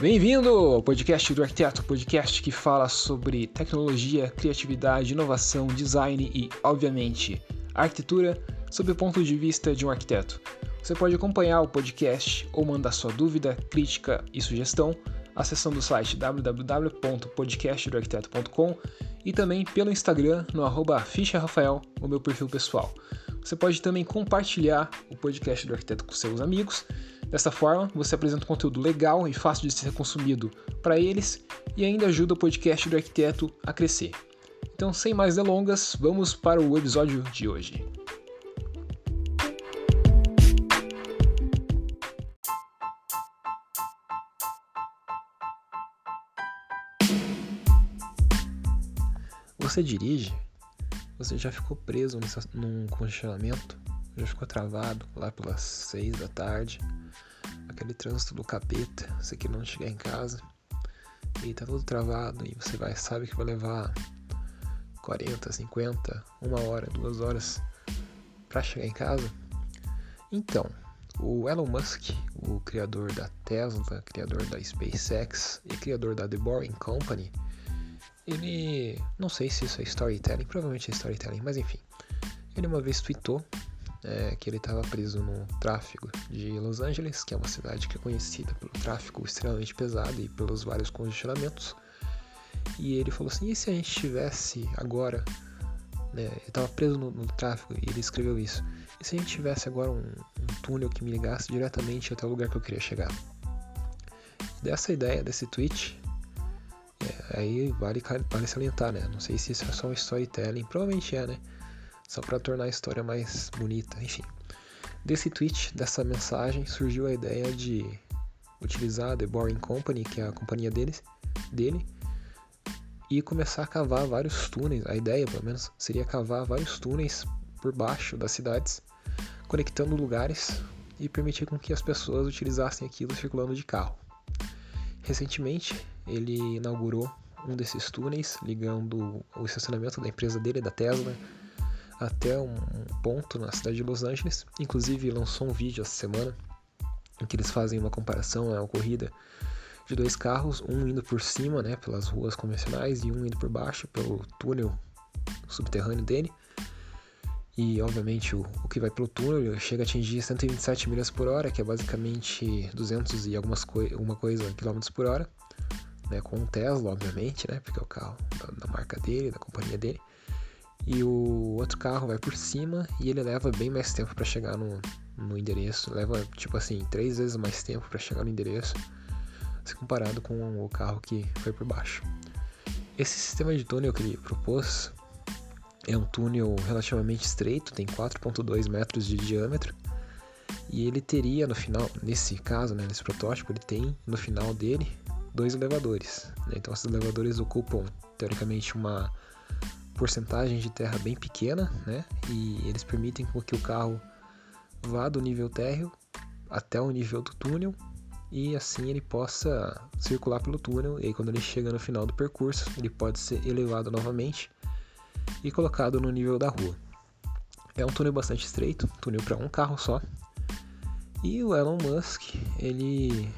Bem-vindo ao podcast do Arquiteto, podcast que fala sobre tecnologia, criatividade, inovação, design e, obviamente, arquitetura sob o ponto de vista de um arquiteto. Você pode acompanhar o podcast ou mandar sua dúvida, crítica e sugestão acessando o site www.podcastdoarquiteto.com e também pelo Instagram no arroba Rafael, o meu perfil pessoal. Você pode também compartilhar o podcast do arquiteto com seus amigos. Dessa forma, você apresenta um conteúdo legal e fácil de ser consumido para eles e ainda ajuda o podcast do arquiteto a crescer. Então, sem mais delongas, vamos para o episódio de hoje. Você dirige? Você já ficou preso num congestionamento? Já ficou travado lá pelas seis da tarde? Aquele trânsito do capeta, você que não chegar em casa e tá todo travado e você vai sabe que vai levar 40, 50, uma hora, duas horas para chegar em casa? Então, o Elon Musk, o criador da Tesla, criador da SpaceX e criador da The Boring Company, ele. Não sei se isso é storytelling, provavelmente é storytelling, mas enfim. Ele uma vez tweetou é, que ele estava preso no tráfego de Los Angeles, que é uma cidade que é conhecida pelo tráfego extremamente pesado e pelos vários congestionamentos. E ele falou assim: e se a gente tivesse agora. Né, eu estava preso no, no, tráfego e ele escreveu isso. E se a gente tivesse agora um, um túnel que me ligasse diretamente até o lugar que eu queria chegar? Dessa ideia, desse tweet, Aí vale, vale salientar, né? Não sei se isso é só um storytelling, provavelmente é, né? Só para tornar a história mais bonita, enfim. Desse tweet, dessa mensagem, surgiu a ideia de utilizar a The Boring Company, que é a companhia deles, dele, e começar a cavar vários túneis. A ideia, pelo menos, seria cavar vários túneis por baixo das cidades, conectando lugares e permitir com que as pessoas utilizassem aquilo circulando de carro. Recentemente, ele inaugurou um desses túneis ligando o estacionamento da empresa dele, da Tesla, até um ponto na cidade de Los Angeles. Inclusive lançou um vídeo essa semana em que eles fazem uma comparação, é uma corrida de dois carros, um indo por cima, né, pelas ruas convencionais e um indo por baixo pelo túnel subterrâneo dele. E obviamente o, o que vai pelo túnel chega a atingir 127 milhas por hora, que é basicamente 200 e algumas coi uma coisa quilômetros por hora né, com o Tesla, obviamente, né, porque é o carro da, da, marca dele, da companhia dele. E o outro carro vai por cima e ele leva bem mais tempo para chegar no, no endereço, leva tipo assim três vezes mais tempo para chegar no endereço, se comparado com o carro que foi por baixo. Esse sistema de túnel que ele propôs é um túnel relativamente estreito, tem 4.2 metros de diâmetro. E ele teria no final, nesse caso, né, nesse protótipo, ele tem no final dele dois elevadores. Né? Então, esses elevadores ocupam, teoricamente, uma porcentagem de terra bem pequena, né? E eles permitem que o carro vá do nível térreo até o nível do túnel e assim ele possa circular pelo túnel. E aí, quando ele chega no final do percurso, ele pode ser elevado novamente e colocado no nível da rua. É um túnel bastante estreito, túnel para um carro só. E o Elon Musk, ele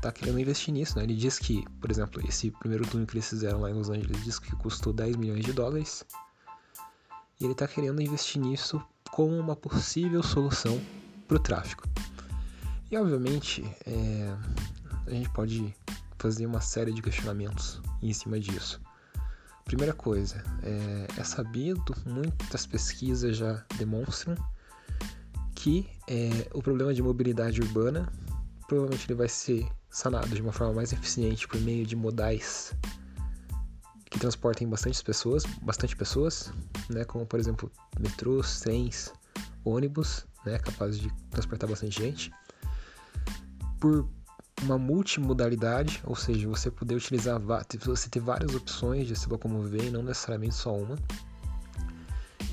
tá querendo investir nisso, né? Ele diz que, por exemplo, esse primeiro túnel que eles fizeram lá em Los Angeles diz que custou 10 milhões de dólares. E ele tá querendo investir nisso como uma possível solução para o tráfego. E obviamente é, a gente pode fazer uma série de questionamentos em cima disso. Primeira coisa, é, é sabido, muitas pesquisas já demonstram que é, o problema de mobilidade urbana provavelmente ele vai ser sanado de uma forma mais eficiente por meio de modais que transportem bastante pessoas, bastante pessoas, né, como por exemplo metrôs, trens, ônibus, né, capazes de transportar bastante gente, por uma multimodalidade, ou seja, você poder utilizar, você ter várias opções de se locomover e não necessariamente só uma.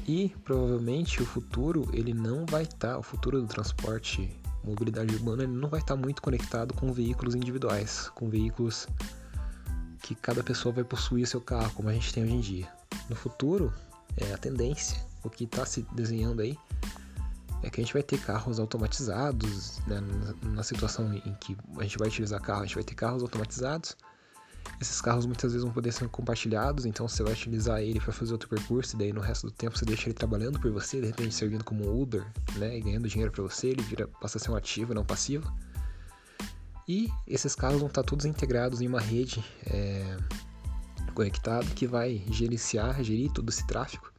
E provavelmente o futuro ele não vai estar, tá, o futuro do transporte mobilidade urbana ele não vai estar muito conectado com veículos individuais, com veículos que cada pessoa vai possuir seu carro, como a gente tem hoje em dia. No futuro, é a tendência, o que está se desenhando aí, é que a gente vai ter carros automatizados, né? na situação em que a gente vai utilizar carro, a gente vai ter carros automatizados. Esses carros muitas vezes vão poder ser compartilhados, então você vai utilizar ele para fazer outro percurso, e daí no resto do tempo você deixa ele trabalhando por você, de repente servindo como um Uber, né, e ganhando dinheiro para você, ele vira, passa a ser um ativo, não passivo. E esses carros vão estar todos integrados em uma rede é, conectada que vai gerenciar, gerir todo esse tráfego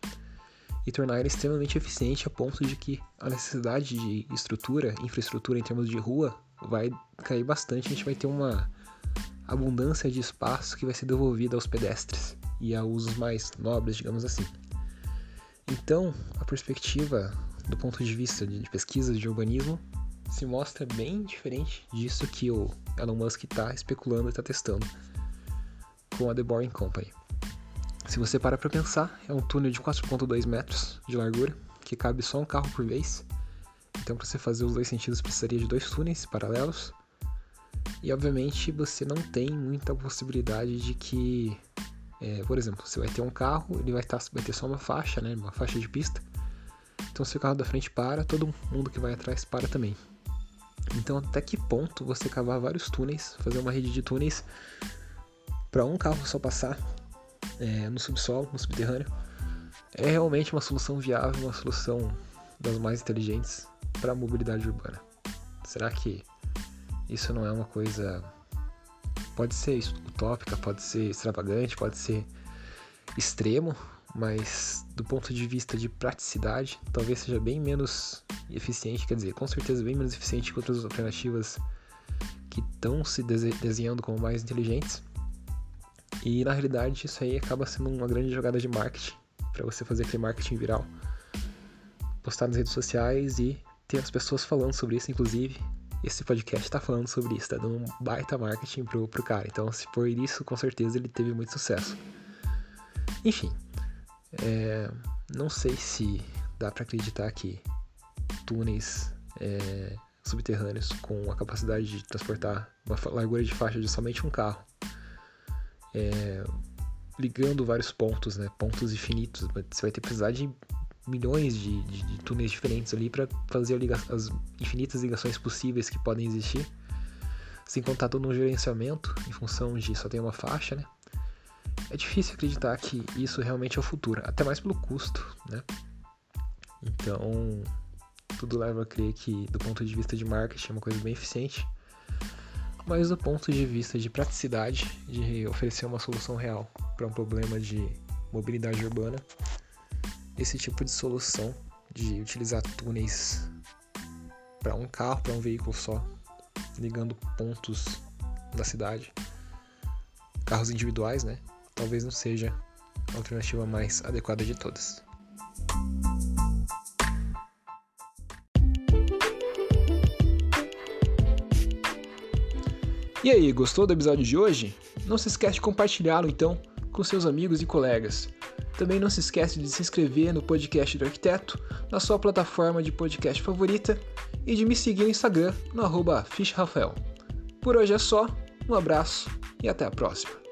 e tornar ele extremamente eficiente a ponto de que a necessidade de estrutura, infraestrutura em termos de rua vai cair bastante. A gente vai ter uma abundância de espaço que vai ser devolvida aos pedestres e a usos mais nobres, digamos assim. Então, a perspectiva do ponto de vista de pesquisas de urbanismo se mostra bem diferente disso que o Elon Musk está especulando e está testando com a The Boring Company. Se você para para pensar, é um túnel de 4.2 metros de largura, que cabe só um carro por vez. Então, para você fazer os dois sentidos, precisaria de dois túneis paralelos. E, obviamente, você não tem muita possibilidade de que, é, por exemplo, você vai ter um carro, ele vai, tá, vai ter só uma faixa, né, uma faixa de pista. Então, se o carro da frente para, todo mundo que vai atrás para também. Então, até que ponto você cavar vários túneis, fazer uma rede de túneis para um carro só passar é, no subsolo, no subterrâneo, é realmente uma solução viável, uma solução das mais inteligentes para a mobilidade urbana. Será que isso não é uma coisa. Pode ser utópica, pode ser extravagante, pode ser extremo, mas do ponto de vista de praticidade, talvez seja bem menos eficiente, quer dizer, com certeza bem menos eficiente que outras alternativas que estão se desenhando como mais inteligentes. E na realidade isso aí acaba sendo uma grande jogada de marketing para você fazer aquele marketing viral. Postar nas redes sociais e ter as pessoas falando sobre isso, inclusive esse podcast está falando sobre isso, tá dando um baita marketing pro, pro cara. Então, se for isso, com certeza ele teve muito sucesso. Enfim, é, não sei se dá para acreditar que túneis é, subterrâneos com a capacidade de transportar uma largura de faixa de somente um carro é, ligando vários pontos, né? Pontos infinitos. Você vai ter que precisar de milhões de, de, de túneis diferentes ali para fazer as infinitas ligações possíveis que podem existir. Sem contar todo um gerenciamento em função de só ter uma faixa, né? É difícil acreditar que isso realmente é o futuro, até mais pelo custo, né? Então, tudo leva a crer que, do ponto de vista de marketing, é uma coisa bem eficiente mas do ponto de vista de praticidade, de oferecer uma solução real para um problema de mobilidade urbana, esse tipo de solução de utilizar túneis para um carro, para um veículo só, ligando pontos da cidade, carros individuais, né? Talvez não seja a alternativa mais adequada de todas. E aí, gostou do episódio de hoje? Não se esquece de compartilhá-lo então com seus amigos e colegas. Também não se esquece de se inscrever no podcast do arquiteto na sua plataforma de podcast favorita e de me seguir no Instagram no arroba Por hoje é só, um abraço e até a próxima.